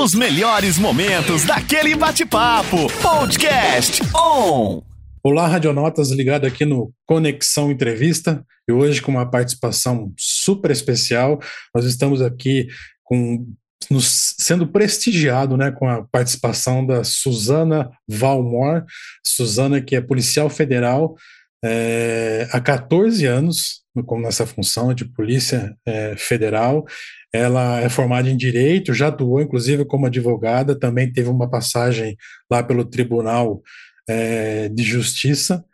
Os melhores momentos daquele bate-papo. Podcast On. Olá, Radionotas, ligado aqui no Conexão Entrevista. E hoje, com uma participação super especial, nós estamos aqui com nos, sendo prestigiado né, com a participação da Suzana Valmor, Suzana que é policial federal é, há 14 anos, como nessa função de polícia é, federal. Ela é formada em Direito, já atuou inclusive como advogada, também teve uma passagem lá pelo Tribunal é, de Justiça.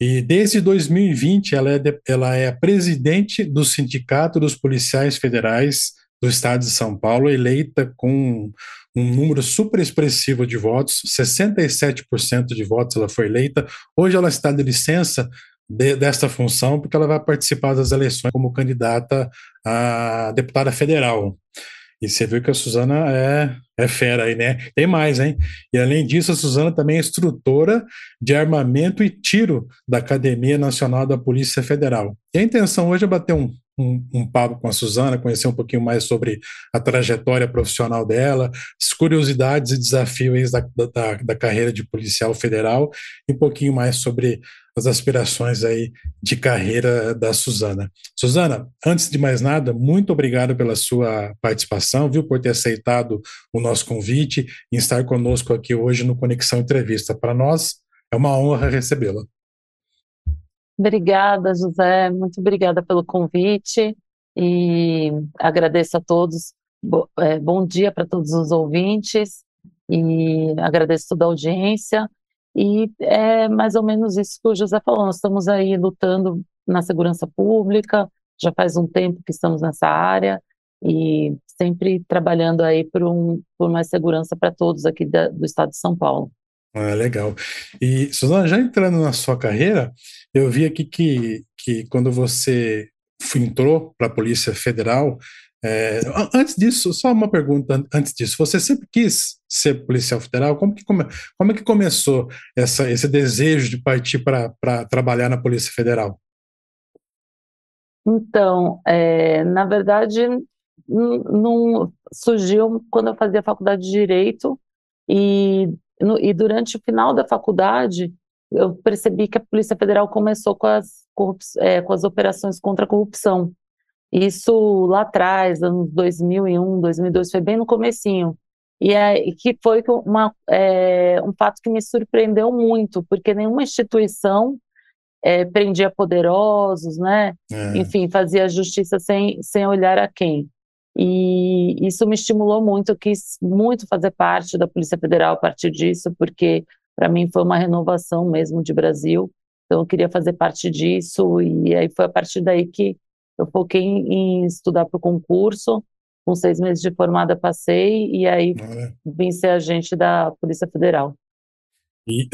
E desde 2020 ela é, de, ela é a presidente do Sindicato dos Policiais Federais do Estado de São Paulo, eleita com um número super expressivo de votos, 67% de votos ela foi eleita. Hoje ela está de licença de, desta função porque ela vai participar das eleições como candidata a deputada federal. E você viu que a Suzana é, é fera aí, né? Tem mais, hein? E além disso, a Suzana também é instrutora de armamento e tiro da Academia Nacional da Polícia Federal. E a intenção hoje é bater um, um, um, papo com a Suzana, conhecer um pouquinho mais sobre a trajetória profissional dela, as curiosidades e desafios da, da, da carreira de policial federal e um pouquinho mais sobre as aspirações aí de carreira da Suzana. Suzana, antes de mais nada, muito obrigado pela sua participação, viu, por ter aceitado o nosso convite e estar conosco aqui hoje no Conexão Entrevista. Para nós é uma honra recebê-la. Obrigada, José. Muito obrigada pelo convite e agradeço a todos. É, bom dia para todos os ouvintes e agradeço toda a audiência. E é mais ou menos isso que o José falou. Nós estamos aí lutando na segurança pública, já faz um tempo que estamos nessa área e sempre trabalhando aí por, um, por mais segurança para todos aqui da, do estado de São Paulo. Ah, legal. E, Suzana, já entrando na sua carreira, eu vi aqui que, que quando você entrou para a Polícia Federal, é, antes disso, só uma pergunta antes disso. Você sempre quis ser policial federal? Como que, come, como é que começou essa, esse desejo de partir para trabalhar na Polícia Federal? Então, é, na verdade, não surgiu quando eu fazia faculdade de Direito e, no, e durante o final da faculdade eu percebi que a Polícia Federal começou com as, é, com as operações contra a corrupção. Isso lá atrás, anos 2001, 2002, foi bem no comecinho. E é, que foi uma, é, um fato que me surpreendeu muito, porque nenhuma instituição é, prendia poderosos, né? É. Enfim, fazia justiça sem, sem olhar a quem. E isso me estimulou muito, eu quis muito fazer parte da Polícia Federal a partir disso, porque para mim foi uma renovação mesmo de Brasil. Então eu queria fazer parte disso e aí foi a partir daí que eu foquei em estudar para o concurso, com seis meses de formada passei, e aí vim ser agente da Polícia Federal. E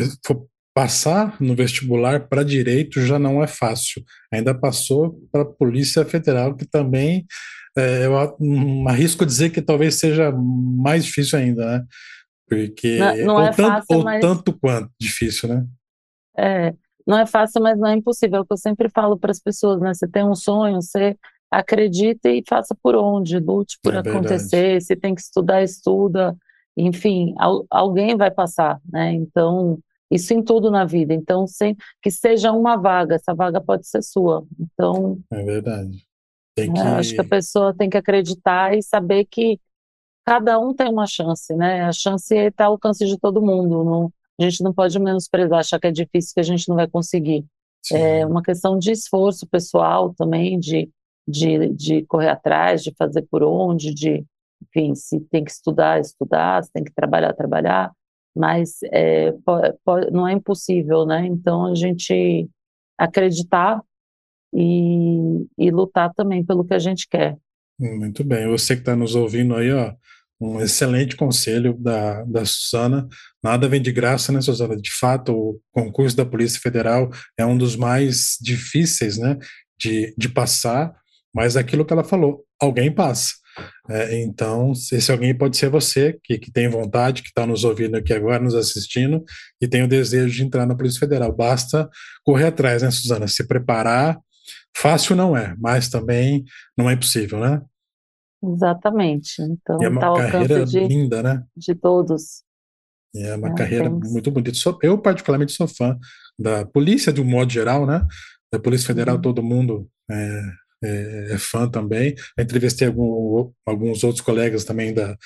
passar no vestibular para direito já não é fácil. Ainda passou para a Polícia Federal, que também é, eu arrisco dizer que talvez seja mais difícil ainda, né? Porque não, não ou, é tanto, fácil, ou mas... tanto quanto difícil, né? É, não é fácil, mas não é impossível. É o que eu sempre falo para as pessoas, né? Você tem um sonho, você acredita e faça por onde, lute por é acontecer. Verdade. Se tem que estudar, estuda. Enfim, al alguém vai passar, né? Então, isso em tudo na vida. Então, sem, que seja uma vaga, essa vaga pode ser sua. Então. É verdade. Tem que... acho que a pessoa tem que acreditar e saber que cada um tem uma chance, né? A chance está ao alcance de todo mundo. Não, a gente não pode menosprezar, achar que é difícil, que a gente não vai conseguir. Sim. É uma questão de esforço pessoal também, de, de, de correr atrás, de fazer por onde, de, enfim, se tem que estudar, estudar, se tem que trabalhar, trabalhar, mas é, pode, pode, não é impossível, né? Então a gente acreditar e, e lutar também pelo que a gente quer. Muito bem. Você que está nos ouvindo aí, ó, um excelente conselho da, da Suzana. Nada vem de graça, né, Suzana? De fato, o concurso da Polícia Federal é um dos mais difíceis, né, de, de passar, mas aquilo que ela falou, alguém passa. É, então, esse alguém pode ser você, que, que tem vontade, que está nos ouvindo aqui agora, nos assistindo, e tem o desejo de entrar na Polícia Federal. Basta correr atrás, né, Suzana? Se preparar. Fácil não é, mas também não é impossível, né? Exatamente. Então, E é uma tá carreira de, linda, né? de todos. É uma né? carreira Temos. muito bonita. Eu, particularmente, sou fã da polícia, de um modo geral, né? Da Polícia Federal, Uhum. todo mundo é, é- é fã também. Eu entrevistei algum- alguns outros colegas também da,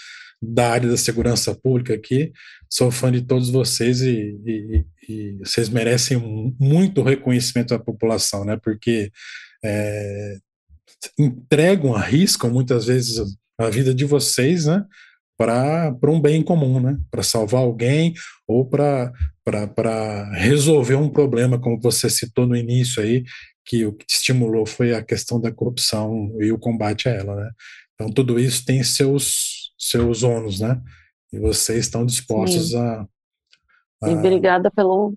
da área da segurança pública aqui. Sou fã de todos vocês e, e- e vocês merecem muito reconhecimento da população, né? Porque é, entregam, arriscam muitas vezes a vida de vocês, né? Para um bem comum, né? Para salvar alguém ou para resolver um problema, como você citou no início aí, que o que te estimulou foi a questão da corrupção e o combate a ela, né? Então, tudo isso tem seus, seus ônus, né? E vocês estão dispostos a, E a- obrigada pelo,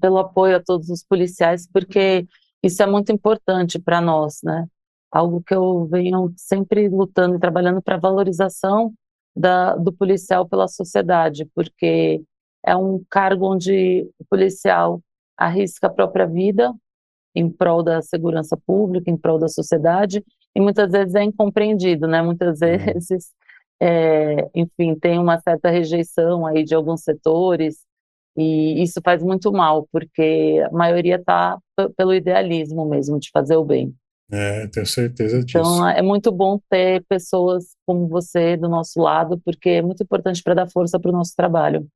pelo apoio a todos os policiais, porque isso é muito importante para nós, né? Algo que eu venho sempre lutando e trabalhando para a valorização da, do policial pela sociedade, porque é um cargo onde o policial arrisca a própria vida em prol da segurança pública, em prol da sociedade, e muitas vezes é incompreendido, né? Muitas Uhum. vezes, é, enfim, tem uma certa rejeição aí de alguns setores, e isso faz muito mal, porque a maioria está pelo idealismo mesmo de fazer o bem. É, tenho certeza disso. Então, é muito bom ter pessoas como você do nosso lado, porque é muito importante para dar força para o nosso trabalho.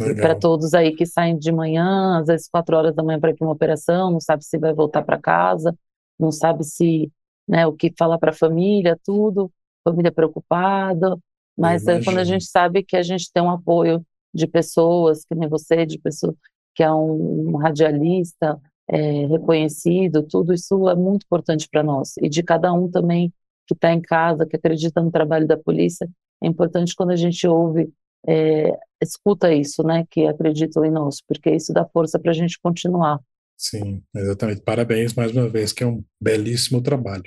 E para todos aí que saem de manhã, às vezes quatro horas da manhã para ir para uma operação, não sabe se vai voltar para casa, não sabe se, né, o que falar para a família, tudo, família preocupada, mas é quando a gente sabe que a gente tem um apoio de pessoas, que nem você, de pessoa que é um radialista é, reconhecido, tudo isso é muito importante para nós. E de cada um também que está em casa, que acredita no trabalho da polícia, é importante quando a gente ouve é, escuta isso, né, que acreditam em nós, porque isso dá força para a gente continuar. Sim, exatamente. Parabéns mais uma vez, que é um belíssimo trabalho.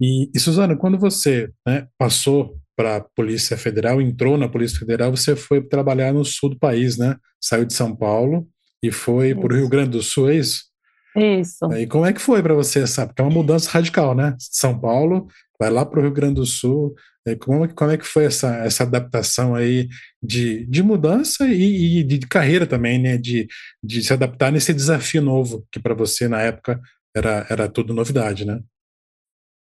E, e Suzana, quando você né, passou para a Polícia Federal, entrou na Polícia Federal, você foi trabalhar no sul do país, né? Saiu de São Paulo e foi para o Rio. Grande do Sul, é isso? Isso. Aí como é que foi para você, sabe? Porque é uma mudança radical, né? São Paulo, vai lá para o Rio Grande do Sul. Aí Como, é que- como é que foi essa, essa adaptação aí de, de mudança e, e de carreira também, né? De, de se adaptar nesse desafio novo, que para você na época era, era tudo novidade, né?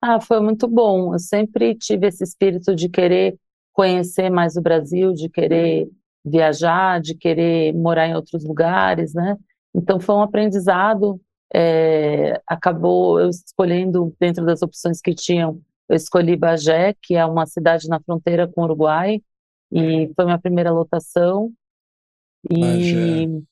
Ah, foi muito bom. Eu sempre tive esse espírito de querer conhecer mais o Brasil, de querer viajar, de querer morar em outros lugares, né? Então foi um aprendizado. é, acabou eu escolhendo dentro das opções que tinham, eu escolhi Bagé, que é uma cidade na fronteira com o Uruguai, e foi minha primeira lotação. E Bagé.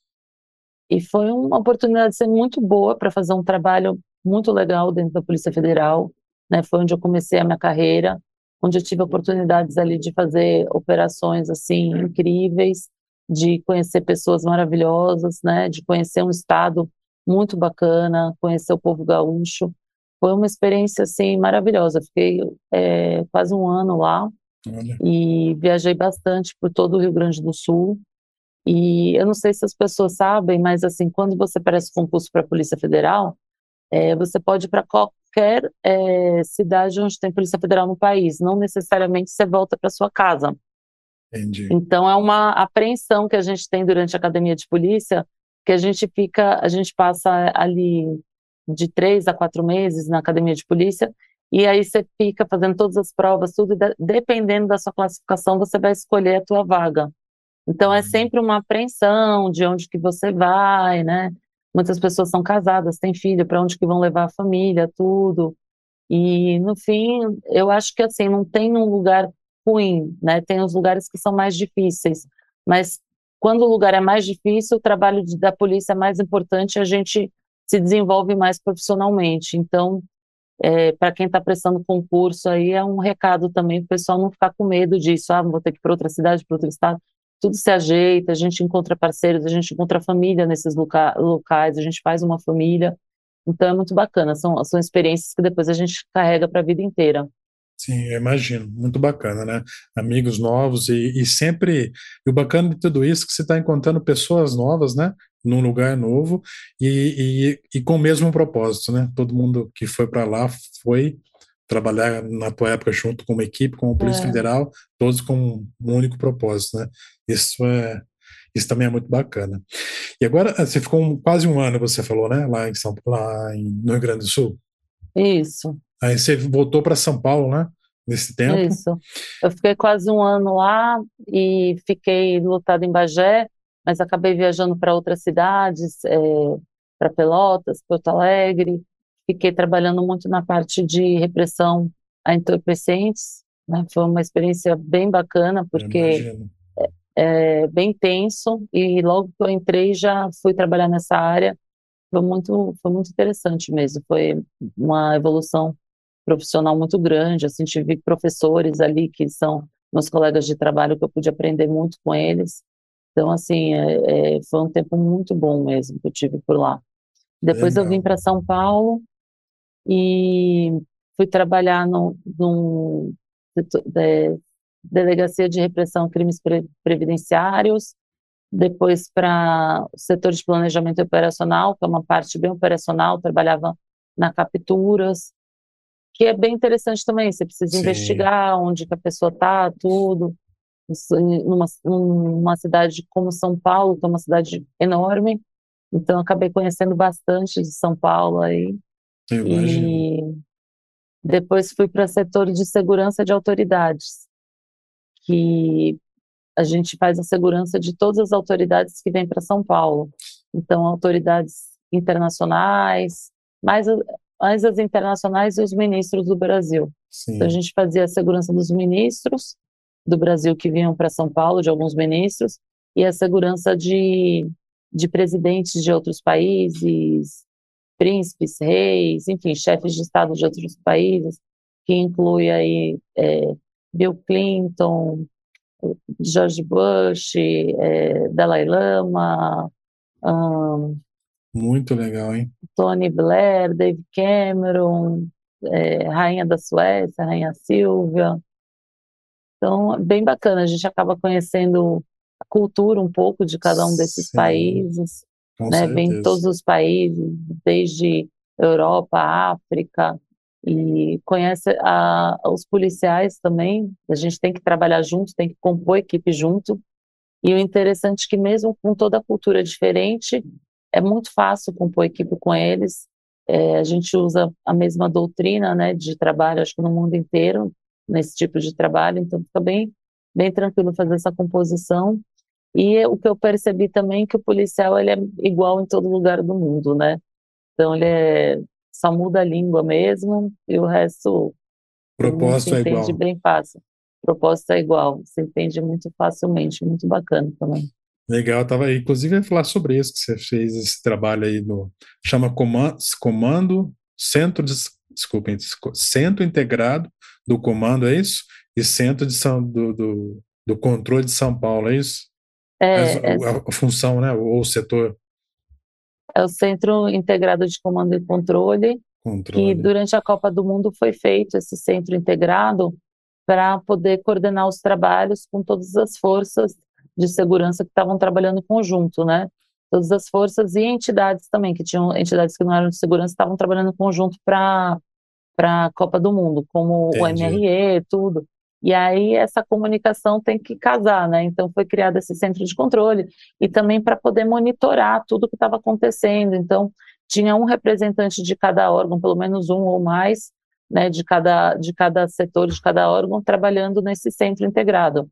e foi uma oportunidade de ser muito boa para fazer um trabalho muito legal dentro da Polícia Federal, né? Foi onde eu comecei a minha carreira, onde eu tive oportunidades ali de fazer operações assim incríveis, de conhecer pessoas maravilhosas, né? De conhecer um estado muito bacana, conhecer o povo gaúcho. Foi uma experiência assim maravilhosa. Fiquei é, quase um ano lá Olha, e viajei bastante por todo o Rio Grande do Sul. E eu não sei se as pessoas sabem, mas assim, quando você presta concurso para a Polícia Federal, é, você pode ir para qualquer é, cidade onde tem Polícia Federal no país, não necessariamente você volta para sua casa. entendi. Então é uma apreensão que a gente tem durante a academia de polícia, que a gente fica, a gente passa ali de três a quatro meses na academia de polícia, e aí você fica fazendo todas as provas, tudo, e de- dependendo da sua classificação, você vai escolher a tua vaga. Então é Uhum. sempre uma apreensão de onde que você vai, né? Muitas pessoas são casadas, têm filho, para onde que vão levar a família, tudo. E no fim, eu acho que assim, não tem um lugar ruim, né? Tem os lugares que são mais difíceis, mas quando o lugar é mais difícil, o trabalho da polícia é mais importante, a gente se desenvolve mais profissionalmente. Então, para quem está prestando concurso aí, é um recado também o pessoal não ficar com medo disso, ah, vou ter que ir para outra cidade, para outro estado. Tudo se ajeita, a gente encontra parceiros, a gente encontra família nesses loca locais, a gente faz uma família. Então é muito bacana, são, são experiências que depois a gente carrega para a vida inteira. Sim, eu imagino. Muito bacana, né? Amigos novos e, e sempre. E o bacana de tudo isso é que você está encontrando pessoas novas, né? Num lugar novo e, e, e com o mesmo propósito, né? Todo mundo que foi para lá foi trabalhar na tua época junto com uma equipe, com a Polícia É. Federal, todos com um único propósito, né? Isso é isso também é muito bacana. E agora eh, você ficou um- quase um ano, você falou, né? Lá em São lá em, no Rio Grande do Sul. Isso, Aí você voltou para São Paulo, né? Nesse tempo. isso. Eu fiquei quase um ano lá e fiquei lutada em Bagé, mas acabei viajando para outras cidades, para Pelotas, Porto Alegre. Fiquei trabalhando muito na parte de repressão a entorpecentes, né? Foi uma experiência bem bacana, Eu porque imagino. é bem tenso e logo que eu entrei já fui trabalhar nessa área. Foi muito, foi muito interessante mesmo. Foi uma evolução profissional muito grande. Assim, tive professores ali que são meus colegas de trabalho que eu pude aprender muito com eles. Então, assim, é, é, foi um tempo muito bom mesmo que eu tive por lá. Depois eu Legal. vim para São Paulo e fui trabalhar no, num setor- é, Delegacia de Repressão a Crimes Pre- Previdenciários, depois para o setor de planejamento operacional, que é uma parte bem operacional, trabalhava na capturas, que é bem interessante também, você precisa Sim. investigar onde que a pessoa está, tudo. Numa, numa cidade como São Paulo, que é uma cidade enorme, então acabei conhecendo bastante de São Paulo aí. Eu imagino. E depois fui para setor de segurança de autoridades, que a gente faz a segurança de todas as autoridades que vêm para São Paulo. Então, autoridades internacionais, mais, mais as internacionais e os ministros do Brasil. Sim. Então, a gente fazia a segurança dos ministros do Brasil que vinham para São Paulo, de alguns ministros, e a segurança de, de presidentes de outros países, príncipes, reis, enfim, chefes de Estado de outros países, que inclui aí é, Bill Clinton, George Bush, é, Dalai Lama, ahn, Muito legal, hein? Tony Blair, Dave Cameron, é, Rainha da Suécia, Rainha Silvia. Então, bem bacana, a gente acaba conhecendo a cultura um pouco de cada um desses Sim. países, Com né? Vem certeza. todos os países, desde Europa, África, e conhece a, os policiais também. A gente tem que trabalhar junto, tem que compor equipe junto. E o interessante é que mesmo com toda a cultura diferente, é muito fácil compor equipe com eles. É, a gente usa a mesma doutrina, né, de trabalho, acho que no mundo inteiro, nesse tipo de trabalho, então fica bem, bem tranquilo fazer essa composição. E o que eu percebi também é que o policial ele é igual em todo lugar do mundo, né? Então ele é, só muda a língua mesmo e o resto propósito se é entende igual. bem fácil. O propósito é igual, se entende muito facilmente, muito bacana também. Legal, tava aí. Inclusive, eu ia falar sobre isso, que você fez esse trabalho aí no. Chama Comando, comando Centro de. Desculpem, Centro Integrado do Comando, é isso? E Centro de São, do, do, do Controle de São Paulo, é isso? É, é, o- a, a função, né? Ou o setor é o Centro Integrado de Comando e Controle, que controle. durante a Copa do Mundo foi feito esse centro integrado para poder coordenar os trabalhos com todas as forças de segurança que estavam trabalhando em conjunto, né? Todas as forças e entidades também, que tinham entidades que não eram de segurança, estavam trabalhando em conjunto para a Copa do Mundo, como o Entendi. MRE, tudo. E aí essa comunicação tem que casar, né? Então foi criado esse centro de controle e também para poder monitorar tudo que estava acontecendo. Então tinha um representante de cada órgão, pelo menos um ou mais, né, de cada de cada setor, de cada órgão, trabalhando nesse centro integrado.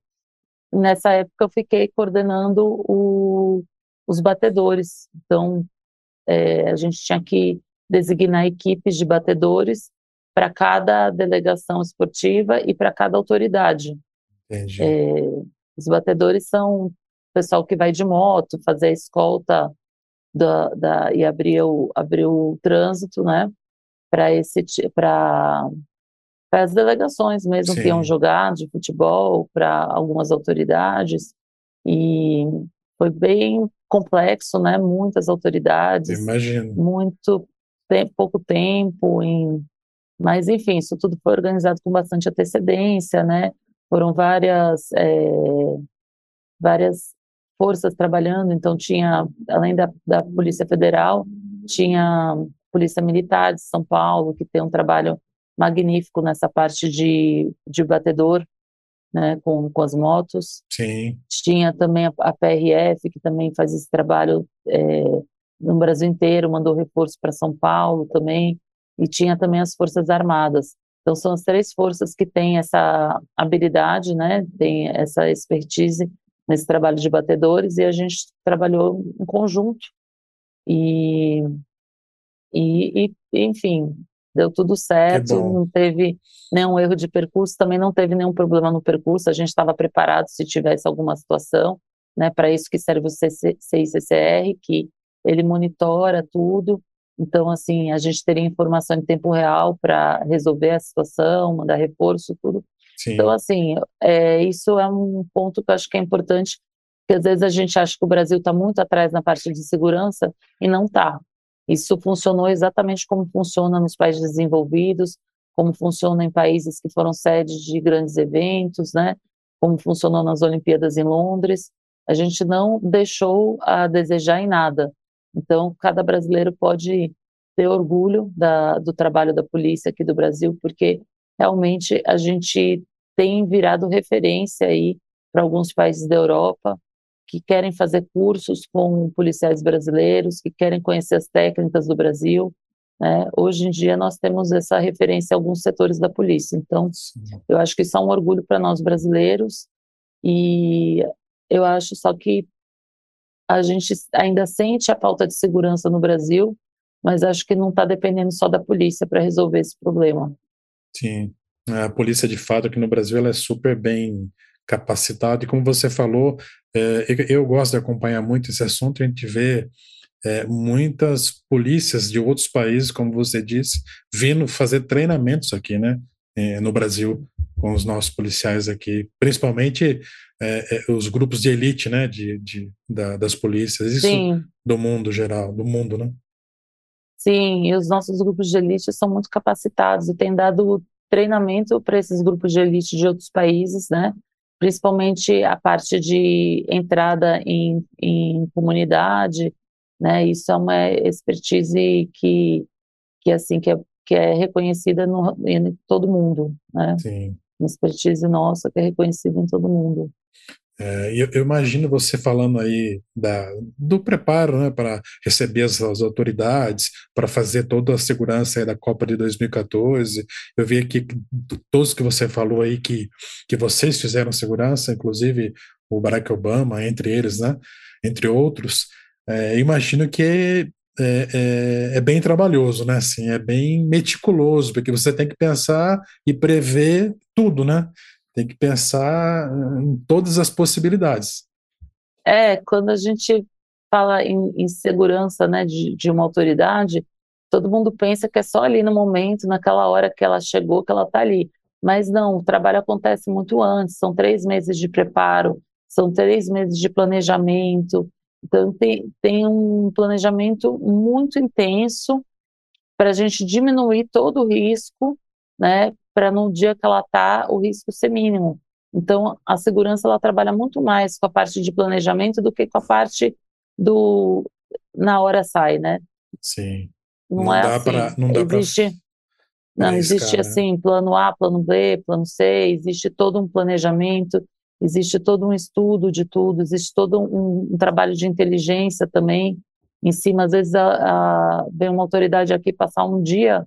Nessa época eu fiquei coordenando o, os batedores. Então é, a gente tinha que designar equipes de batedores para cada delegação esportiva e para cada autoridade. Entendi. É, os batedores são o pessoal que vai de moto, fazer a escolta da, da, e abrir o, abrir o trânsito, né, para esse para para as delegações mesmo que Sim. iam jogar de futebol, para algumas autoridades e foi bem complexo, né, muitas autoridades, Imagino. muito pouco tempo, em, mas enfim, isso tudo foi organizado com bastante antecedência, né? Foram várias é, várias forças trabalhando, então tinha, além da, da Polícia Federal, tinha Polícia Militar de São Paulo, que tem um trabalho magnífico nessa parte de, de batedor, né, com, com as motos. Sim. Tinha também a, a PRF, que também faz esse trabalho é, no Brasil inteiro, mandou reforço para São Paulo também, e tinha também as Forças Armadas. Então, são as três forças que têm essa habilidade, né, tem essa expertise nesse trabalho de batedores, e a gente trabalhou em conjunto. E, e, e enfim, deu tudo certo, não teve nenhum erro de percurso, também não teve nenhum problema no percurso, a gente estava preparado se tivesse alguma situação, né, para isso que serve o CICCR, que ele monitora tudo, então, assim, a gente teria informação em tempo real para resolver a situação, mandar reforço, tudo. Sim. Então, assim, é, isso é um ponto que eu acho que é importante, porque às vezes a gente acha que o Brasil está muito atrás na parte de segurança e não está. Isso funcionou exatamente como funciona nos países desenvolvidos, como funciona em países que foram sede de grandes eventos, né? Como funcionou nas Olimpíadas em Londres. A gente não deixou a desejar em nada. Então, cada brasileiro pode ter orgulho da, do trabalho da polícia aqui do Brasil, porque realmente a gente tem virado referência aí para alguns países da Europa, que querem fazer cursos com policiais brasileiros, que querem conhecer as técnicas do Brasil. Né? Hoje em dia nós temos essa referência a alguns setores da polícia. Então, eu acho que isso é um orgulho para nós brasileiros e eu acho só que a gente ainda sente a falta de segurança no Brasil, mas acho que não está dependendo só da polícia para resolver esse problema. Sim, a polícia de fato aqui no Brasil ela é super bem capacitada. E como você falou, é, eu gosto de acompanhar muito esse assunto, a gente vê é, muitas polícias de outros países, como você disse, vindo fazer treinamentos aqui, né, é, no Brasil, com os nossos policiais aqui, principalmente é, é, os grupos de elite, né, de, de da, das polícias, isso Sim. do mundo geral, do mundo, né? Sim, e os nossos grupos de elite são muito capacitados e têm dado treinamento para esses grupos de elite de outros países, né? principalmente a parte de entrada em, em comunidade, né? Isso é uma expertise que, que assim, que é, que é reconhecida no, em todo mundo, né? Sim. Uma expertise nossa que é reconhecida em todo mundo. É, eu, eu, imagino você falando aí da, do preparo né, para receber as, as autoridades, para fazer toda a segurança da Copa de 2014. Eu vi aqui todos que você falou aí que, que vocês fizeram segurança, inclusive o Barack Obama, entre eles, né, entre outros. É, imagino que é, é, é, bem trabalhoso, né? Assim, é bem meticuloso, porque você tem que pensar e prever tudo, né? Tem que pensar em todas as possibilidades. É, quando a gente fala em, em segurança né, de, de, uma autoridade, todo mundo pensa que é só ali no momento, naquela hora que ela chegou, que ela está ali. Mas não, o trabalho acontece muito antes, são três meses de preparo, são três meses de planejamento. Então, tem, tem um planejamento muito intenso para a gente diminuir todo o risco, né, para no dia que ela está o risco ser mínimo. Então, a segurança ela trabalha muito mais com a parte de planejamento do que com a parte do na hora sai, né? Sim. Não, não é dá assim. Pra, não dá existe, pra, não existe né? assim plano A, plano B, plano C. Existe todo um planejamento, existe todo um estudo de tudo, existe todo um, um trabalho de inteligência também em cima. Às vezes a, a, vem uma autoridade aqui passar um dia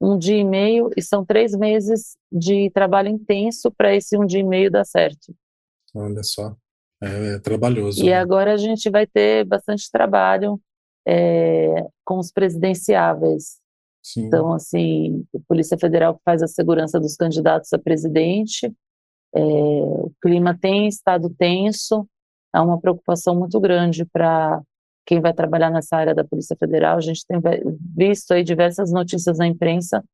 um dia e meio e são três meses de trabalho intenso para esse um dia e meio dar certo. Olha só, é, é trabalhoso. E né? agora a gente vai ter bastante trabalho é, com os presidenciáveis. Sim. Então, assim, a Polícia Federal faz a segurança dos candidatos a presidente, é, o clima tem estado tenso, há uma preocupação muito grande para quem vai trabalhar nessa área da Polícia Federal. A gente tem visto aí diversas notícias na imprensa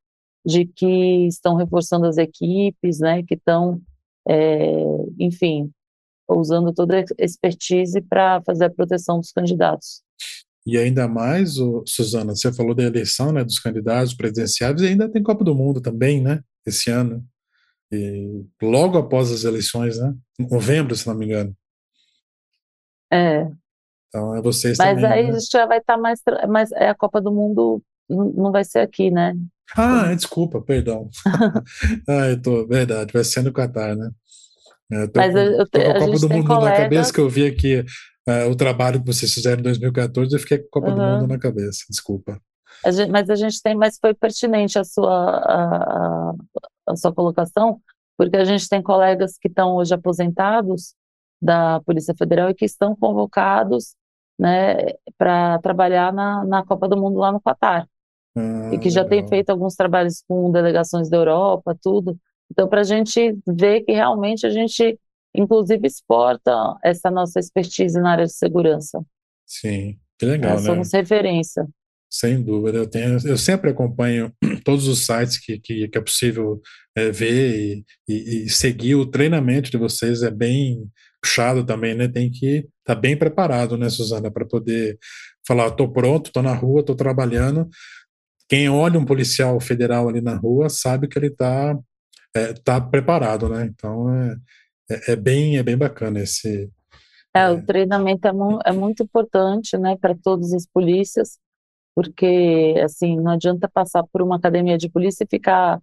de que estão reforçando as equipes, né, que estão, é, enfim, usando toda a expertise para fazer a proteção dos candidatos. E ainda mais, Suzana, você falou da eleição né, dos candidatos presidenciais, e ainda tem Copa do Mundo também, né, esse ano. E logo após as eleições, né, em novembro, se não me engano. É, então, é vocês Mas também, aí né? já vai estar tá mais, mais. É a Copa do Mundo não vai ser aqui, né? Ah, é, desculpa, perdão. ah, eu tô, verdade, vai ser no Qatar, né? É, tô, Mas eu, eu, tô com a a Copa do Mundo colegas... na cabeça que eu vi aqui uh, o trabalho que vocês fizeram em 2014, eu fiquei com a Copa uhum. do Mundo na cabeça, desculpa. A gente, mas a gente tem, mas foi pertinente a sua, a, a sua colocação, porque a gente tem colegas que estão hoje aposentados da Polícia Federal e que estão convocados né, para trabalhar na, na Copa do Mundo lá no Qatar. Ah, e que já legal. tem feito alguns trabalhos com delegações da Europa, tudo. Então, para a gente ver que realmente a gente, inclusive, exporta essa nossa expertise na área de segurança. Sim, que legal, é, né? Somos referência. Sem dúvida, eu, tenho, eu sempre acompanho todos os sites que, que, que é possível é, ver e, e, e, seguir o treinamento de vocês é bem puxado também, né? Tem que tá bem preparado, né, Suzana, para poder falar, estou pronto, estou na rua, estou trabalhando. Quem olha um policial federal ali na rua sabe que ele está é, tá preparado, né? Então é, é, é, bem é bem bacana esse. É, o treinamento é, mu é muito importante, né, para todos os polícias porque assim não adianta passar por uma academia de polícia e ficar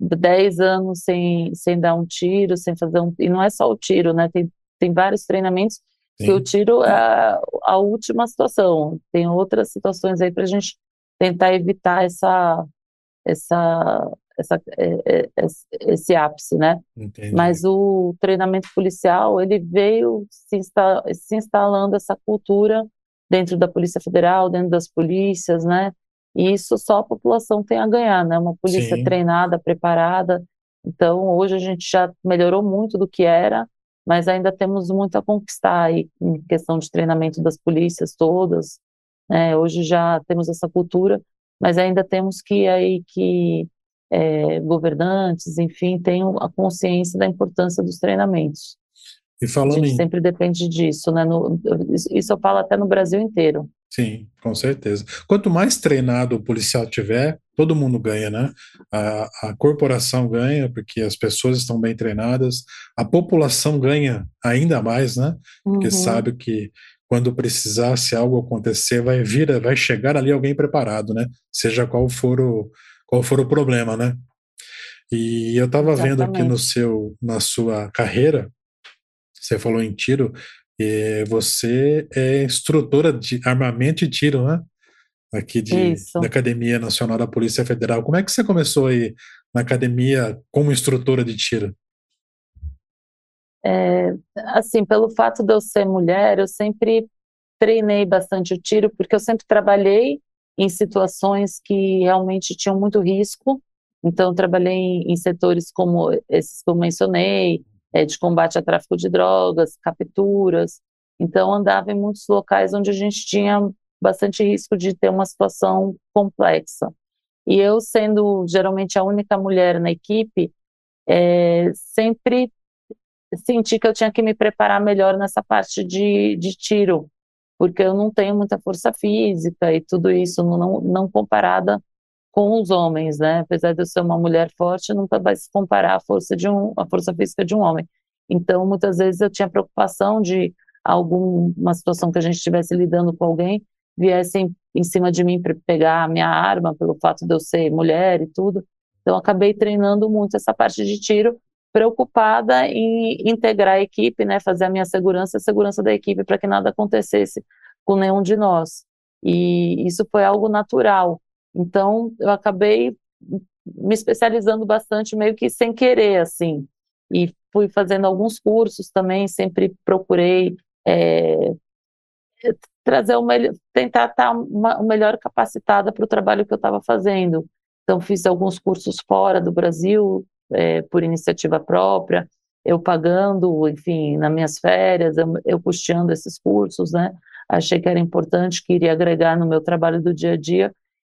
10 anos sem, sem dar um tiro, sem fazer um. E não é só o tiro, né? Tem, tem vários treinamentos Sim. que o tiro a, a, última situação. Tem outras situações aí para a gente tentar evitar essa, essa, essa, é, é, esse ápice, né? Entendi. Mas o treinamento policial, ele veio se, insta, se instalando essa cultura dentro da Polícia Federal, dentro das polícias, né? E isso só a população tem a ganhar, né? Uma polícia Sim. treinada, preparada. Então, hoje a gente já melhorou muito do que era, mas ainda temos muito a conquistar aí em questão de treinamento das polícias todas. Né? Hoje já temos essa cultura, mas ainda temos que aí que é, governantes, enfim, tenham a consciência da importância dos treinamentos. E falando a gente em... sempre depende disso, né? No, isso eu falo até no Brasil inteiro. Sim, com certeza. Quanto mais treinado o policial tiver, todo mundo ganha, né? A, a corporação ganha, porque as pessoas estão bem treinadas, a população ganha ainda mais, né? Porque uhum. sabe que quando precisar, se algo acontecer, vai vir, vai chegar ali alguém preparado, né? Seja qual for o, qual for o problema, né? E eu estava vendo aqui no seu, na sua carreira, você falou em tiro, e você é instrutora de armamento e tiro, né? Aqui de, da Academia Nacional da Polícia Federal. Como é que você começou aí na academia como instrutora de tiro? É, assim, pelo fato de eu ser mulher, eu sempre treinei bastante o tiro, porque eu sempre trabalhei em situações que realmente tinham muito risco. Então, trabalhei em setores como esses que eu mencionei, é, de combate a tráfico de drogas, capturas. Então, andava em muitos locais onde a gente tinha bastante risco de ter uma situação complexa. E eu, sendo geralmente a única mulher na equipe, é, sempre senti que eu tinha que me preparar melhor nessa parte de, de tiro, porque eu não tenho muita força física e tudo isso, não, não comparada com os homens, né? Apesar de eu ser uma mulher forte, nunca vai se comparar a força de um, a força física de um homem. Então, muitas vezes eu tinha preocupação de alguma situação que a gente estivesse lidando com alguém viessem em cima de mim para pegar a minha arma pelo fato de eu ser mulher e tudo. Então, acabei treinando muito essa parte de tiro, preocupada em integrar a equipe, né, fazer a minha segurança a segurança da equipe para que nada acontecesse com nenhum de nós. E isso foi algo natural. Então, eu acabei me especializando bastante, meio que sem querer, assim. E fui fazendo alguns cursos também, sempre procurei é, trazer o melhor, tentar estar uma, melhor capacitada para o trabalho que eu estava fazendo. Então, fiz alguns cursos fora do Brasil, é, por iniciativa própria, eu pagando, enfim, nas minhas férias, eu, eu custeando esses cursos, né? Achei que era importante, que iria agregar no meu trabalho do dia a dia,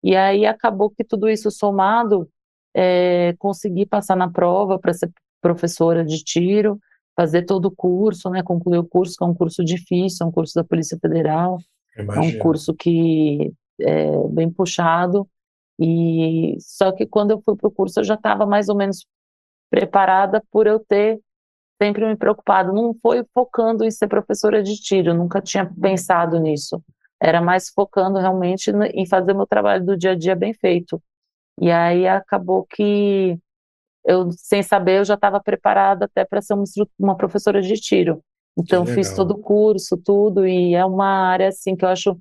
e aí acabou que tudo isso somado, é, consegui passar na prova para ser professora de tiro, fazer todo o curso, né, concluir o curso, que é um curso difícil, é um curso da Polícia Federal, Imagina. é um curso que é bem puxado, e só que quando eu fui para o curso eu já estava mais ou menos preparada por eu ter sempre me preocupado, não foi focando em ser professora de tiro, nunca tinha pensado nisso era mais focando realmente em fazer meu trabalho do dia a dia bem feito. E aí acabou que eu, sem saber, eu já estava preparada até para ser uma, uma, professora de tiro. Então, fiz todo o curso, tudo, e é uma área, assim, que eu acho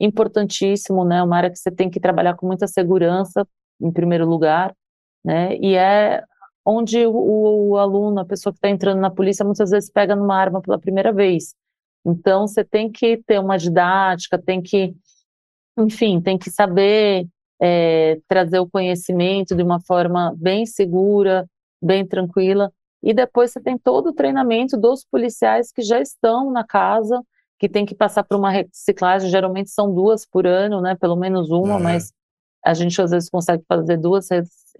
importantíssimo, né? Uma área que você tem que trabalhar com muita segurança, em primeiro lugar, né? E é onde o, o aluno, a pessoa que está entrando na polícia, muitas vezes pega numa arma pela primeira vez. Então, você tem que ter uma didática, tem que, enfim, tem que saber é, trazer o conhecimento de uma forma bem segura, bem tranquila. E depois você tem todo o treinamento dos policiais que já estão na casa, que tem que passar por uma reciclagem, geralmente são duas por ano, né? Pelo menos uma, é. mas a gente às vezes consegue fazer duas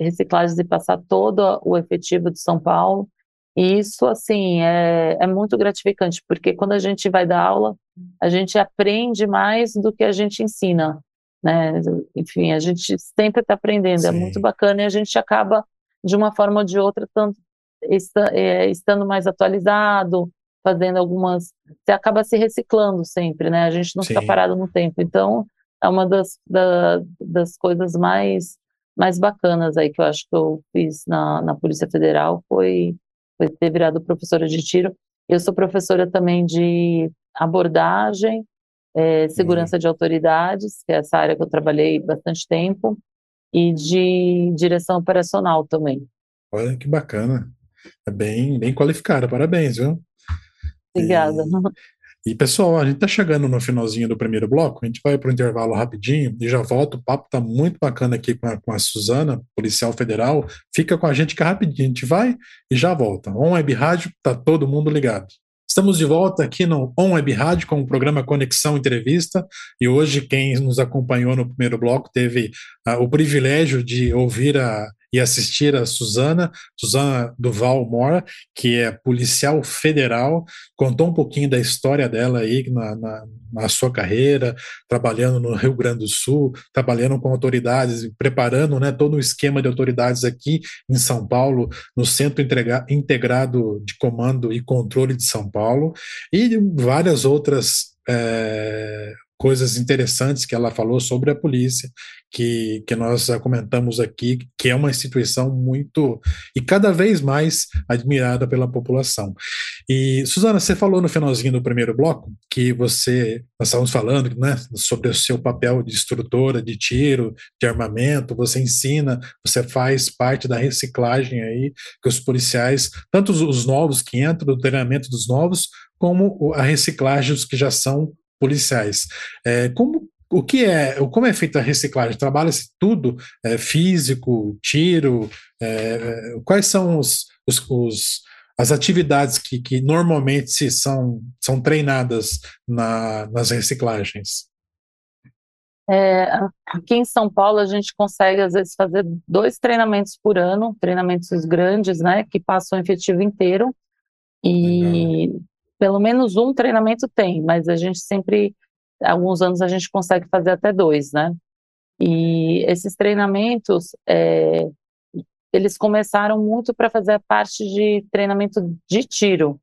reciclagens e passar todo o efetivo de São Paulo. E isso, assim, é, é muito gratificante, porque quando a gente vai dar aula, a gente aprende mais do que a gente ensina, né? Enfim, a gente sempre está aprendendo, Sim. é muito bacana e a gente acaba, de uma forma ou de outra, tanto, é, estando mais atualizado, fazendo algumas. Você acaba se reciclando sempre, né? A gente não Sim. fica parado no tempo. Então, é uma das, da, das coisas mais, mais bacanas aí que eu acho que eu fiz na, na Polícia Federal foi, foi ter virado professora de tiro. Eu sou professora também de abordagem, é, segurança uhum. de autoridades, que é essa área que eu trabalhei bastante tempo, e de direção operacional também. Olha que bacana. É bem, bem qualificada, parabéns, viu? Obrigada. E, pessoal, a gente está chegando no finalzinho do primeiro bloco, a gente vai para o intervalo rapidinho e já volta. O papo está muito bacana aqui com a, com a Suzana, policial federal. Fica com a gente que é rapidinho, a gente vai e já volta. On Web Rádio, tá todo mundo ligado. Estamos de volta aqui no On Web Rádio com o programa Conexão Entrevista e hoje quem nos acompanhou no primeiro bloco teve uh, o privilégio de ouvir a e assistir a Suzana, Suzana Duval Mora, que é policial federal, contou um pouquinho da história dela aí na, na, na sua carreira, trabalhando no Rio Grande do Sul, trabalhando com autoridades, preparando né, todo o esquema de autoridades aqui em São Paulo, no Centro Integrado de Comando e Controle de São Paulo, e várias outras é, coisas interessantes que ela falou sobre a polícia, que, que nós comentamos aqui, que é uma instituição muito e cada vez mais admirada pela população. E, Suzana, você falou no finalzinho do primeiro bloco que você, nós estávamos falando né, sobre o seu papel de instrutora de tiro, de armamento, você ensina, você faz parte da reciclagem aí, que os policiais, tanto os, os novos que entram, do treinamento dos novos, como a reciclagem dos que já são policiais. É, como o que é, como é feita a reciclagem? Trabalha-se tudo é, físico, tiro? É, é, quais são os, os, os, as atividades que, que normalmente são, são treinadas na, nas reciclagens? É, aqui em São Paulo a gente consegue às vezes fazer dois treinamentos por ano, treinamentos grandes, né, que passam o efetivo inteiro e Legal pelo menos um treinamento tem, mas a gente sempre, alguns anos a gente consegue fazer até dois, né? E esses treinamentos, é, eles começaram muito para fazer a parte de treinamento de tiro.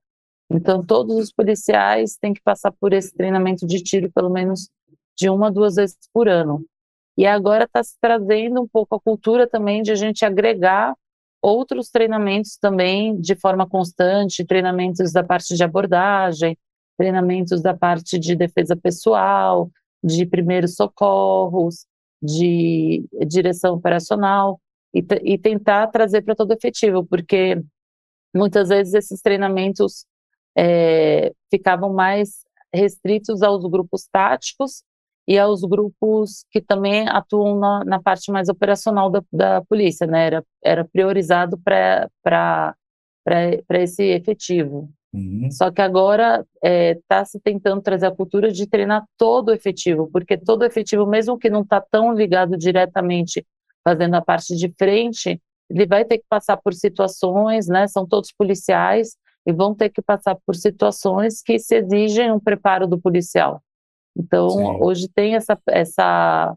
Então, todos os policiais têm que passar por esse treinamento de tiro pelo menos de uma, duas vezes por ano. E agora está se trazendo um pouco a cultura também de a gente agregar outros treinamentos também de forma constante, treinamentos da parte de abordagem, treinamentos da parte de defesa pessoal, de primeiros socorros, de direção operacional e, e tentar trazer para todo efetivo, porque muitas vezes esses treinamentos é, ficavam mais restritos aos grupos táticos e aos grupos que também atuam na, na parte mais operacional da, da polícia, né? Era, era priorizado para esse efetivo. Uhum. Só que agora está é, tá se tentando trazer a cultura de treinar todo o efetivo, porque todo o efetivo, mesmo que não está tão ligado diretamente fazendo a parte de frente, ele vai ter que passar por situações, né? São todos policiais e vão ter que passar por situações que se exigem um preparo do policial. Então, Sim. hoje tem essa, essa,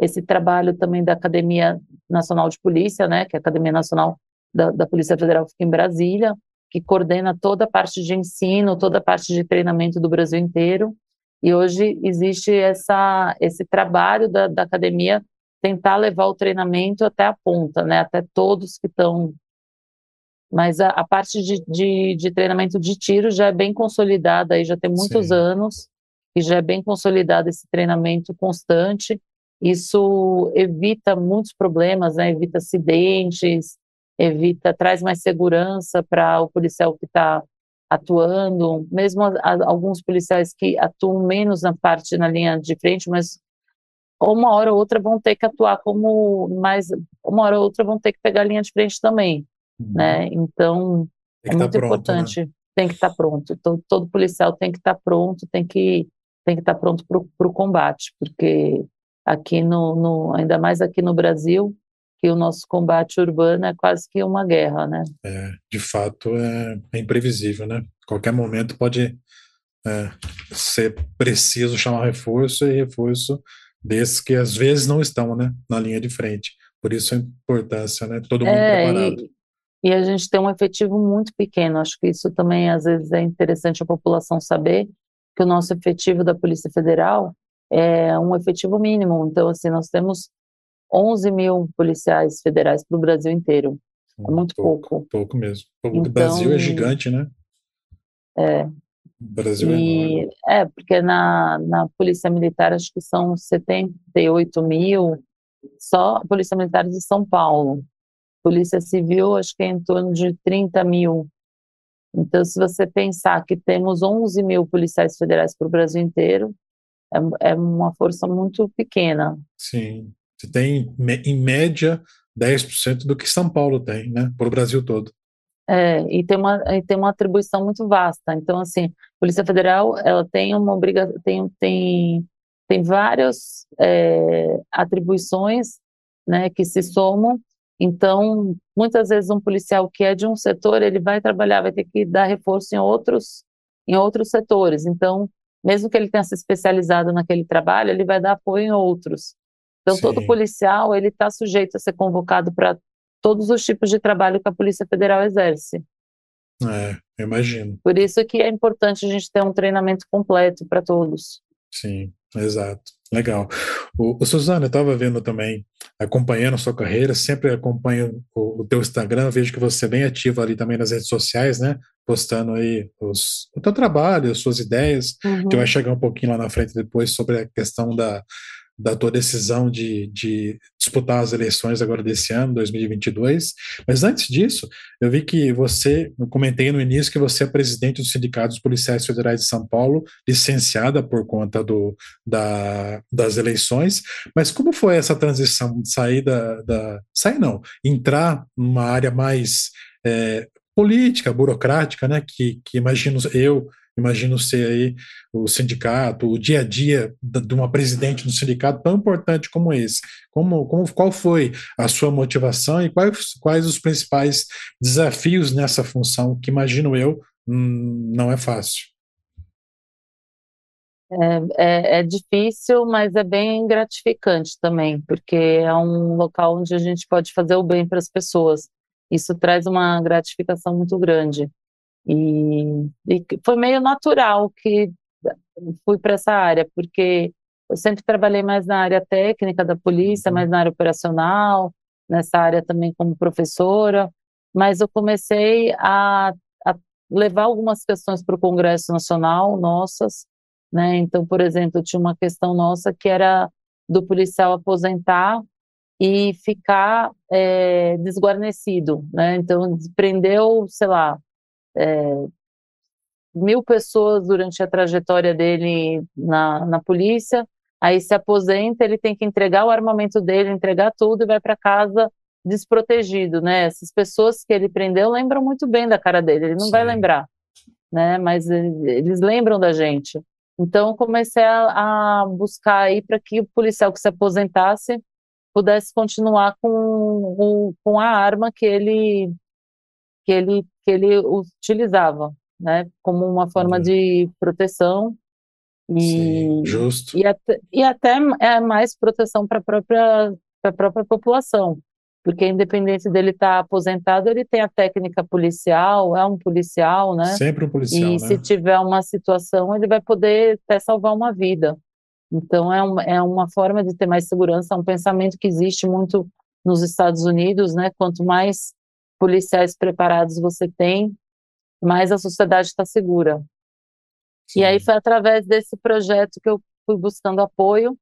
esse trabalho também da Academia Nacional de Polícia, né, que é a Academia Nacional da, da Polícia Federal fica em Brasília, que coordena toda a parte de ensino, toda a parte de treinamento do Brasil inteiro. E hoje existe essa, esse trabalho da, da academia tentar levar o treinamento até a ponta, né? Até todos que estão. Mas a, a parte de, de, de, treinamento de tiro já é bem consolidada, aí já tem muitos Sim. anos, e já é bem consolidado esse treinamento constante. Isso evita muitos problemas, né? Evita acidentes, evita, traz mais segurança para o policial que está atuando, mesmo a, a, alguns policiais que atuam menos na parte na linha de frente, mas uma hora ou outra vão ter que atuar como mais, uma hora ou outra vão ter que pegar a linha de frente também, uhum. né? Então é muito tá pronto, importante, né? tem que estar tá pronto. Todo, todo, policial tem que estar tá pronto, tem que tem que estar tá pronto para o combate, porque aqui no, no, ainda mais aqui no Brasil, que o nosso combate urbano é quase que uma guerra, né? É, de fato é, é imprevisível, né? Qualquer momento pode é, ser preciso chamar reforço e reforço desses que às vezes não estão, né, na linha de frente. Por isso a importância, né? Todo mundo é, preparado. E, e a gente tem um efetivo muito pequeno. Acho que isso também às vezes é interessante a população saber que o nosso efetivo da Polícia Federal é um efetivo mínimo. Então, assim, nós temos 11 mil policiais federais para o Brasil inteiro. É muito pouco. Pouco, pouco mesmo. Então, o Brasil é gigante, né? É. O Brasil é e, é É, porque na, na Polícia Militar acho que são 78 mil, só a Polícia Militar de São Paulo. Polícia Civil acho que é em torno de 30 mil. Então, se você pensar que temos 11 mil policiais federais para o Brasil inteiro, é, é uma força muito pequena. Sim. Você tem, em média, 10% do que São Paulo tem, né? Para o Brasil todo. É, e tem uma, e tem uma atribuição muito vasta. Então, assim, a Polícia Federal, ela tem uma obrigação, tem, tem, tem várias é, atribuições, né, que se somam. Então, muitas vezes um policial que é de um setor, ele vai trabalhar, vai ter que dar reforço em outros, em outros setores. Então, mesmo que ele tenha se especializado naquele trabalho, ele vai dar apoio em outros. Então, Sim. todo policial ele está sujeito a ser convocado para todos os tipos de trabalho que a Polícia Federal exerce. É, imagino. Por isso que é importante a gente ter um treinamento completo para todos. Sim, exato. Legal. O, o Suzana, eu estava vendo também, acompanhando a sua carreira, sempre acompanho o, o teu Instagram, vejo que você é bem ativo ali também nas redes sociais, né? Postando aí os, o teu trabalho, as suas ideias, uhum. que vai chegar um pouquinho lá na frente depois sobre a questão da, da tua decisão de, de, disputar as eleições agora desse ano, 2022. Mas antes disso, eu vi que você, eu comentei no início que você é presidente do Sindicato dos Policiais Federais de São Paulo, licenciada por conta do, da, das eleições. Mas como foi essa transição de sair da, da sair não, entrar numa área mais é, política, burocrática, né? Que, que imagino eu imagino ser aí o sindicato, o dia a dia de uma presidente do sindicato tão importante como esse. Como, como, qual foi a sua motivação e quais, quais os principais desafios nessa função, que imagino eu hum, não é fácil? É, é, é, difícil, mas é bem gratificante também, porque é um local onde a gente pode fazer o bem para as pessoas. Isso traz uma gratificação muito grande. E, e foi meio natural que fui para essa área, porque eu sempre trabalhei mais na área técnica da polícia, uhum. mais na área operacional, nessa área também como professora, mas eu comecei a, a levar algumas questões para o Congresso Nacional, nossas, né? Então, por exemplo, tinha uma questão nossa que era do policial aposentar e ficar é, desguarnecido, né? Então, prendeu, sei lá, mil pessoas durante a trajetória dele na, na polícia, aí se aposenta, ele tem que entregar o armamento dele, entregar tudo e vai para casa desprotegido, né? Essas pessoas que ele prendeu lembram muito bem da cara dele, ele não Sim. vai lembrar, né? Mas eles lembram da gente. Então comecei a, a buscar aí para que o policial que se aposentasse pudesse continuar com, com a arma que ele que ele que ele utilizava, né, como uma forma uhum. de proteção e, Sim, justo. E até, e até é mais proteção para a própria, a própria população, porque independente dele estar tá aposentado, ele tem a técnica policial, é um policial, né? Sempre um policial, E né? se tiver uma situação, ele vai poder até salvar uma vida. Então, é uma, é uma forma de ter mais segurança, é um pensamento que existe muito nos Estados Unidos, né? Quanto mais policiais preparados você tem, mais a sociedade está segura. Sim. E aí foi através desse projeto que eu fui buscando apoio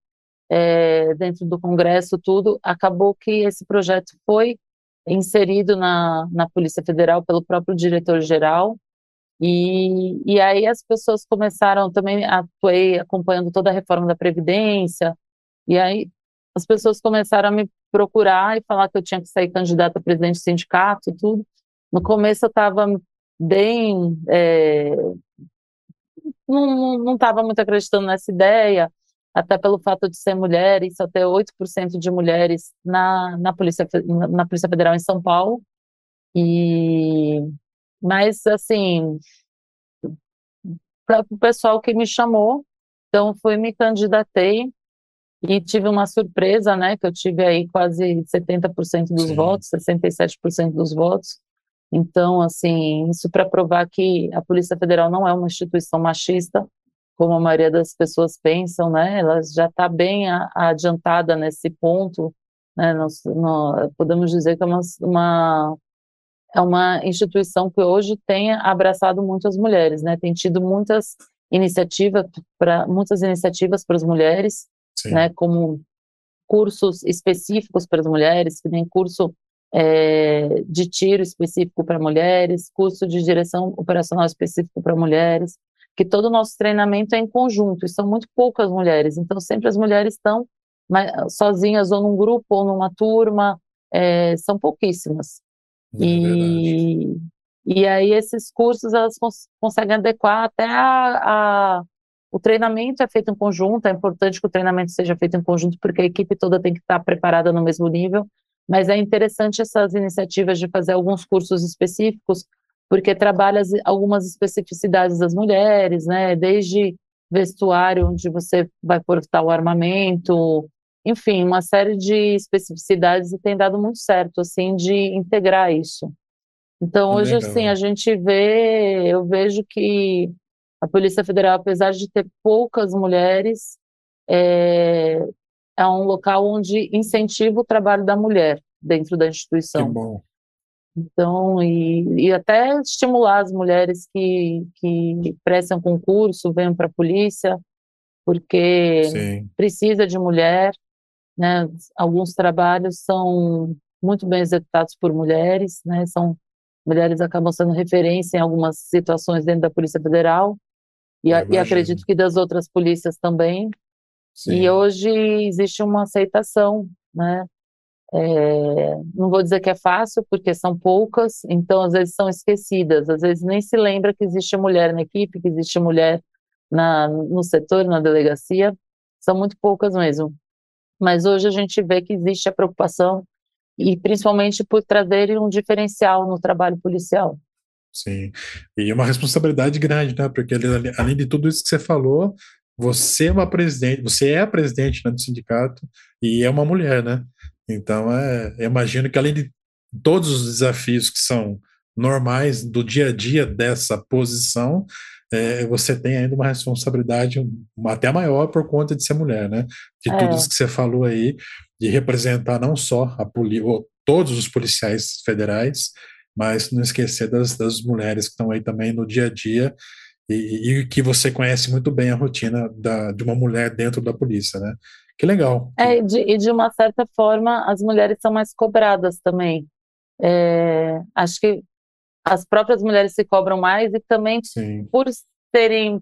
é, dentro do Congresso, tudo. Acabou que esse projeto foi inserido na, na Polícia Federal pelo próprio diretor-geral, e, e aí as pessoas começaram, também atuei acompanhando toda a reforma da Previdência, e aí as pessoas começaram a me procurar e falar que eu tinha que sair candidata a presidente do sindicato tudo. No começo eu estava bem... É, não estava muito acreditando nessa ideia, até pelo fato de ser mulher e só ter 8% de mulheres na, na, Polícia, na Polícia Federal em São Paulo. E mas, assim, para o pessoal que me chamou, então fui, me candidatei e tive uma surpresa, né, que eu tive aí quase 70% dos Sim. votos, 67% dos votos. Então, assim, isso para provar que a Polícia Federal não é uma instituição machista, como a maioria das pessoas pensam, né? Ela já está bem a, adiantada nesse ponto, né? Nós, nós, podemos dizer que é uma, uma é uma instituição que hoje tem abraçado muitas mulheres, né? Tem tido muitas iniciativas para muitas iniciativas para as mulheres, Sim. né? Como cursos específicos para as mulheres, que tem curso é, de tiro específico para mulheres, curso de direção operacional específico para mulheres, que todo o nosso treinamento é em conjunto, e são muito poucas mulheres, então sempre as mulheres estão sozinhas ou num grupo ou numa turma, é, são pouquíssimas. É e, e aí esses cursos elas cons conseguem adequar até a, a, o treinamento é feito em conjunto, é importante que o treinamento seja feito em conjunto porque a equipe toda tem que estar preparada no mesmo nível, mas é interessante essas iniciativas de fazer alguns cursos específicos porque trabalha algumas especificidades das mulheres, né, desde vestuário onde você vai portar o armamento, enfim, uma série de especificidades e tem dado muito certo, assim, de integrar isso. Então, é hoje, assim, a gente vê, eu vejo que a Polícia Federal, apesar de ter poucas mulheres, é, é um local onde incentiva o trabalho da mulher dentro da instituição. Que bom. Então, e, e até estimular as mulheres que, que prestam concurso, venham para a polícia, porque Sim. precisa de mulher, né? Alguns trabalhos são muito bem executados por mulheres, né? São mulheres acabam sendo referência em algumas situações dentro da Polícia Federal e, e acredito que das outras polícias também. Sim. E hoje existe uma aceitação, né? É, não vou dizer que é fácil, porque são poucas, então às vezes são esquecidas, às vezes nem se lembra que existe mulher na equipe, que existe mulher na, no setor, na delegacia, são muito poucas mesmo mas hoje a gente vê que existe a preocupação e principalmente por trazerem um diferencial no trabalho policial. Sim, e uma responsabilidade grande, né? Porque além de tudo isso que você falou, você é uma presidente, você é a presidente né, do sindicato e é uma mulher, né? Então, é, eu imagino que além de todos os desafios que são normais do dia a dia dessa posição, é, você tem ainda uma responsabilidade até maior por conta de ser mulher, né? De é. tudo isso que você falou aí, de representar não só a poli todos os policiais federais, mas não esquecer das, das mulheres que estão aí também no dia a dia e, e, que você conhece muito bem a rotina da, de uma mulher dentro da polícia, né? Que legal. É, de, e de uma certa forma, as mulheres são mais cobradas também. É, acho que as próprias mulheres se cobram mais e também Sim. por serem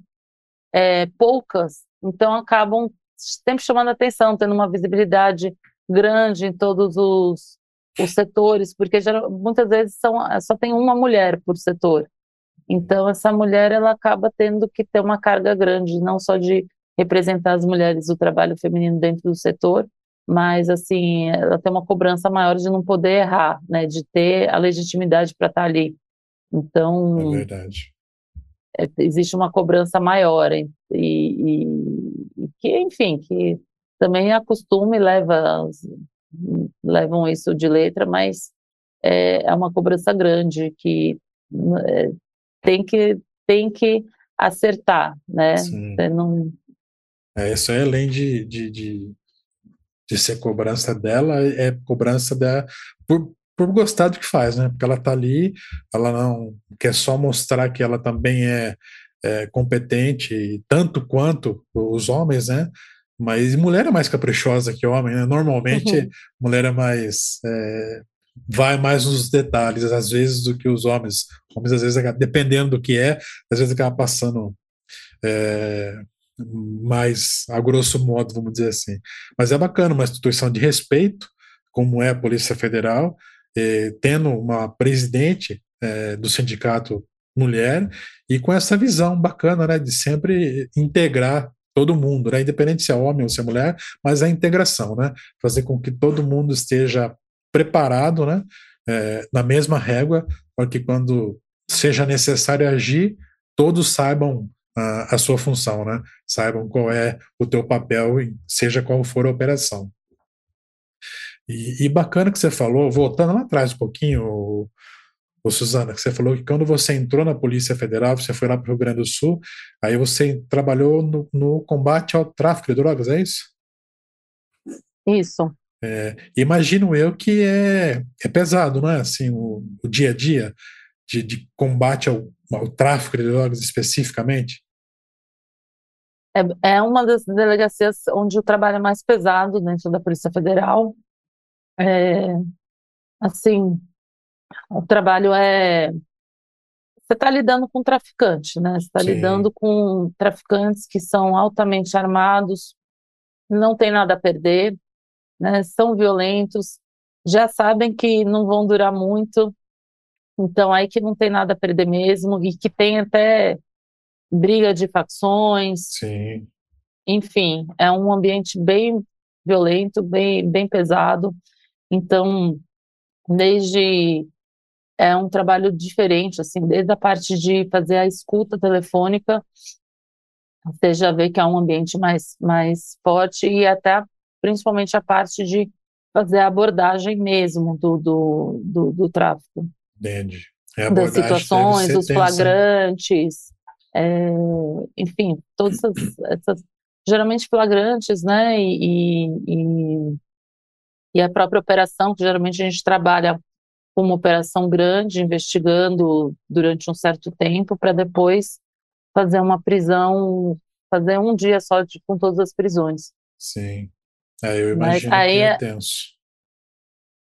é, poucas, então acabam sempre chamando atenção, tendo uma visibilidade grande em todos os, os setores, porque geral, muitas vezes são, só tem uma mulher por setor. Então essa mulher ela acaba tendo que ter uma carga grande, não só de representar as mulheres do trabalho feminino dentro do setor, mas assim ela tem uma cobrança maior de não poder errar, né, de ter a legitimidade para estar ali. Então, é verdade. É, existe uma cobrança maior e, e, e, que, enfim, que também acostuma e leva, levam isso de letra, mas é, é uma cobrança grande que é, tem que tem que acertar, né? Não, É, isso é além de, de, de, de, ser cobrança dela, é cobrança da, por, por gostar do que faz, né? Porque ela tá ali, ela não quer só mostrar que ela também é, é competente, tanto quanto os homens, né? Mas mulher é mais caprichosa que homem, né? Normalmente, uhum. mulher é mais. É, vai mais nos detalhes, às vezes, do que os homens. Homens, às vezes, dependendo do que é, às vezes acaba passando é, mais a grosso modo, vamos dizer assim. Mas é bacana, uma instituição de respeito, como é a Polícia Federal, é, tendo uma presidente é, do sindicato mulher e com essa visão bacana, né, de sempre integrar todo mundo, né, independente se é homem ou se é mulher, mas a integração, né, fazer com que todo mundo esteja preparado, né, é, na mesma régua, para que quando seja necessário agir, todos saibam a, a, sua função, né, saibam qual é o teu papel, seja qual for a operação. E, e bacana que você falou, voltando lá atrás um pouquinho, o Suzana, você falou que quando você entrou na Polícia Federal, você foi lá para o Rio Grande do Sul, aí você trabalhou no, no combate ao tráfico de drogas, é isso? Isso. É, imagino eu que é, é pesado, não é? Assim, o, o dia a dia de, de combate ao, ao, tráfico de drogas especificamente. É, é uma das delegacias onde o trabalho é mais pesado dentro da Polícia Federal. É, assim, o trabalho é. Você está lidando com traficante, né? Você está lidando com traficantes que são altamente armados, não tem nada a perder, né? São violentos, já sabem que não vão durar muito, então aí que não tem nada a perder mesmo, e que tem até briga de facções. Sim. Enfim, é um ambiente bem violento, bem, bem pesado. Então, desde é um trabalho diferente, assim, desde a parte de fazer a escuta telefônica, você já vê que é um ambiente mais, mais forte e até principalmente a parte de fazer a abordagem mesmo do, do, do, do tráfico. Entendi. É das situações, dos flagrantes, é, enfim, todas essas, essas, geralmente flagrantes, né, e, e, e a própria operação, que geralmente a gente trabalha uma operação grande, investigando durante um certo tempo, para depois fazer uma prisão, fazer um dia só de, com todas as prisões. Sim. É, eu imagino Mas aí que é, tenso.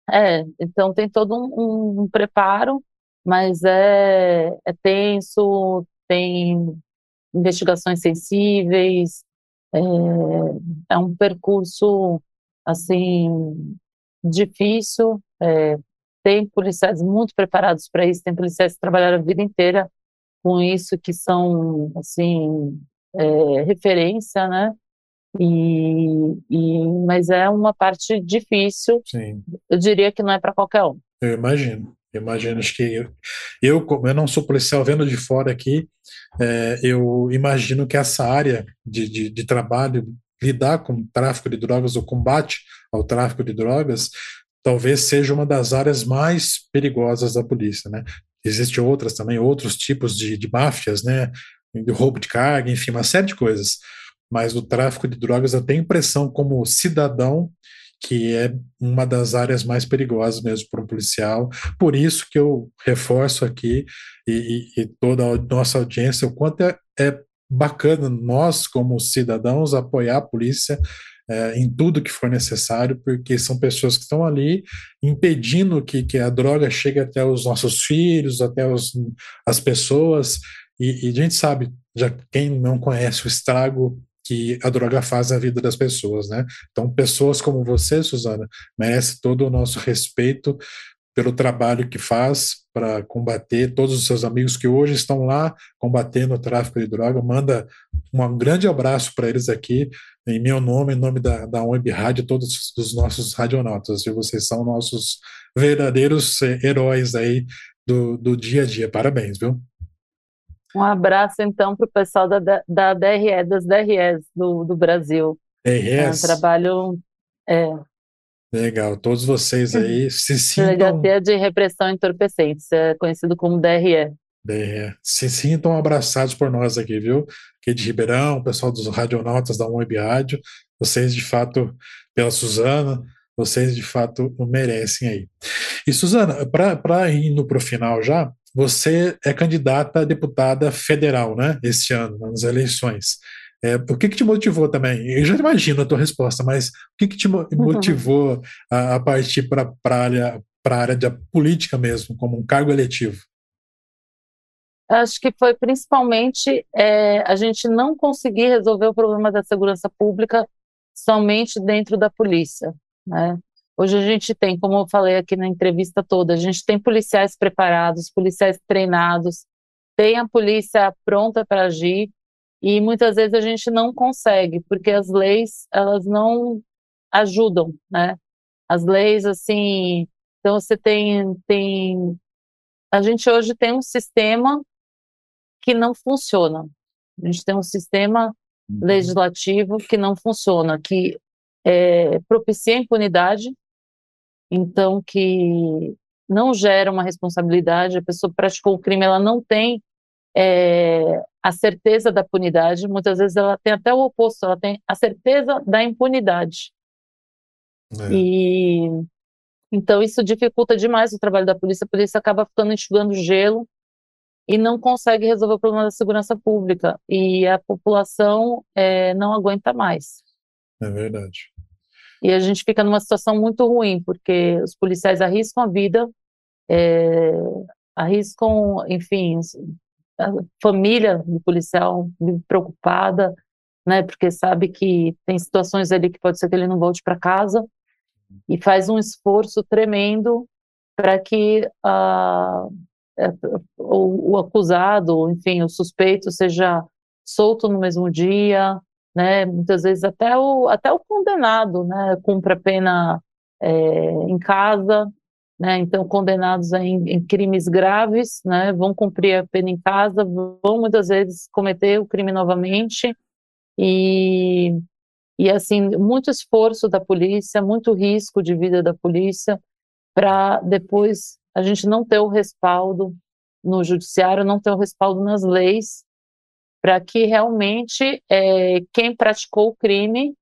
É, então tem todo um, um, um preparo, mas é, é tenso, tem investigações sensíveis, é, é um percurso, assim, difícil, é, tem policiais muito preparados para isso, tem policiais que trabalharam a vida inteira com isso, que são, assim, é, referência, né? E, e, mas é uma parte difícil. Sim. Eu diria que não é para qualquer um. Eu imagino. Eu imagino acho que eu, eu, como eu não sou policial vendo de fora aqui, é, eu imagino que essa área de, de, de trabalho lidar com tráfico de drogas ou combate ao tráfico de drogas talvez seja uma das áreas mais perigosas da polícia, né? Existem outras também, outros tipos de, de máfias, né? De roubo de carga, enfim, uma série de coisas. Mas o tráfico de drogas, eu tenho impressão como cidadão que é uma das áreas mais perigosas mesmo para um policial. Por isso que eu reforço aqui e, e, e toda a nossa audiência o quanto é, é bacana nós, como cidadãos, apoiar a polícia é, em tudo que for necessário, porque são pessoas que estão ali impedindo que, que a droga chegue até os nossos filhos, até os, as pessoas, e, e a gente sabe, já quem não conhece o estrago que a droga faz na vida das pessoas, né? Então, pessoas como você, Suzana, merecem todo o nosso respeito pelo trabalho que faz para combater todos os seus amigos que hoje estão lá combatendo o tráfico de droga. Manda um grande abraço para eles aqui, em meu nome, em nome da, da Web Rádio, todos os nossos radionautas. E vocês são nossos verdadeiros heróis aí do, do dia a dia. Parabéns, viu? Um abraço, então, para o pessoal da, da DRE, das DREs do, do Brasil. DREs? É um trabalho... É, Legal, todos vocês aí se sintam. Delegacia de Repressão Entorpecentes, é conhecido como DRE. DRE. Se sintam abraçados por nós aqui, viu? aqui de Ribeirão, o pessoal dos radionautas da Web Rádio. Vocês, de fato, pela Suzana, vocês de fato merecem aí. E Suzana, para indo para o final já, você é candidata a deputada federal, né? Este ano, nas eleições. É, o que, que te motivou também? Eu já imagino a tua resposta, mas o que, que te motivou uhum. a, a, partir para a área, área da política mesmo, como um cargo eletivo? Acho que foi principalmente é, a gente não conseguir resolver o problema da segurança pública somente dentro da polícia. Né? Hoje a gente tem, como eu falei aqui na entrevista toda, a gente tem policiais preparados, policiais treinados, tem a polícia pronta para agir e muitas vezes a gente não consegue porque as leis elas não ajudam, né? As leis assim, então você tem tem a gente hoje tem um sistema que não funciona. A gente tem um sistema uhum. legislativo que não funciona, que é, propicia impunidade, então que não gera uma responsabilidade, a pessoa praticou o crime, ela não tem é, a certeza da punidade, muitas vezes ela tem até o oposto, ela tem a certeza da impunidade. É. E então isso dificulta demais o trabalho da polícia, a polícia acaba ficando enxugando gelo e não consegue resolver o problema da segurança pública e a população é, não aguenta mais. É verdade. E a gente fica numa situação muito ruim, porque os policiais arriscam a vida, é, arriscam, enfim, a família do policial preocupada, né, porque sabe que tem situações ali que pode ser que ele não volte para casa, e faz um esforço tremendo para que uh, o, o acusado, enfim, o suspeito seja solto no mesmo dia, né? Muitas vezes até o, até o condenado, né? Cumpre a pena é, em casa, né? Então, condenados em, em, crimes graves, né? Vão cumprir a pena em casa, vão muitas vezes cometer o crime novamente e e assim muito esforço da polícia, muito risco de vida da polícia para depois a gente não ter o respaldo no judiciário, não ter o respaldo nas leis para que realmente é, quem praticou o crime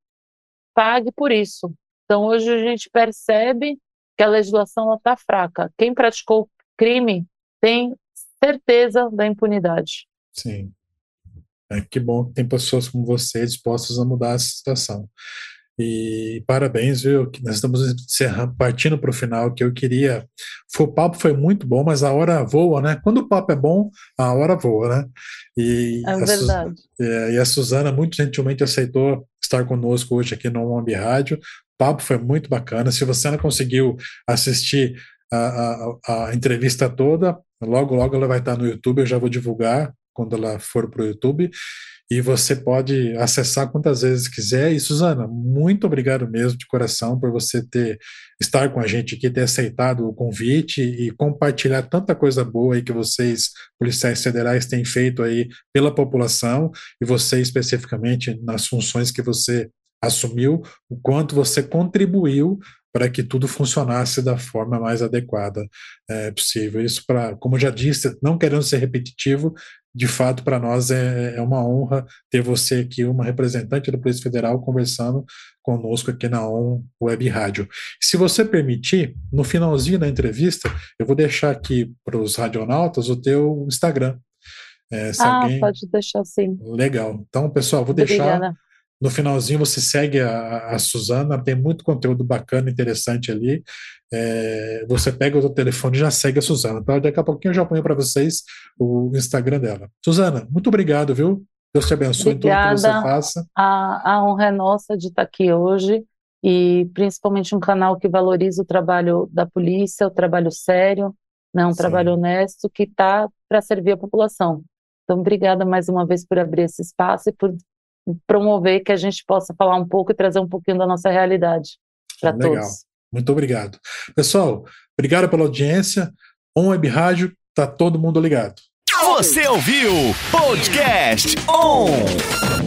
pague por isso. Então, hoje a gente percebe que a legislação está fraca. Quem praticou crime tem certeza da impunidade. Sim. É, que bom que tem pessoas como você dispostas a mudar essa situação. E parabéns, viu? Nós estamos partindo para o final, que eu queria. O papo foi muito bom, mas a hora voa, né? Quando o papo é bom, a hora voa, né? E é verdade. A, é, e a Suzana muito gentilmente aceitou estar conosco hoje aqui no Ombi Rádio. Papo foi muito bacana. Se você não conseguiu assistir a, a, a entrevista toda, logo, logo ela vai estar no YouTube. Eu já vou divulgar quando ela for para o YouTube e você pode acessar quantas vezes quiser. E Suzana, muito obrigado mesmo de coração por você ter estar com a gente aqui, ter aceitado o convite e compartilhar tanta coisa boa aí que vocês, policiais federais, têm feito aí pela população e você especificamente nas funções que você assumiu, o quanto você contribuiu para que tudo funcionasse da forma mais adequada é, possível. Isso para, como já disse, não querendo ser repetitivo, de fato, para nós é, é, uma honra ter você aqui, uma representante da Polícia Federal, conversando conosco aqui na ON Web Rádio. Se você permitir, no finalzinho da entrevista, eu vou deixar aqui para os radionautas o teu Instagram. É, ah, alguém... pode deixar sim. Legal. Então, pessoal, vou Obrigada. deixar no finalzinho você segue a, a Suzana, tem muito conteúdo bacana, interessante ali. É, você pega o seu telefone e já segue a Suzana. Então, daqui a pouquinho eu já ponho para vocês o Instagram dela. Suzana, muito obrigado, viu? Deus te abençoe Obrigada. em tudo que você faça. A, a honra é nossa de estar aqui hoje e principalmente um canal que valoriza o trabalho da polícia, o trabalho sério, né, um Sim. trabalho honesto que está para servir a população. Então, obrigada mais uma vez por abrir esse espaço e por promover que a gente possa falar um pouco e trazer um pouquinho da nossa realidade para todos. Muito obrigado. Pessoal, obrigado pela audiência. On Web Rádio, tá todo mundo ligado. Você ouviu Podcast On!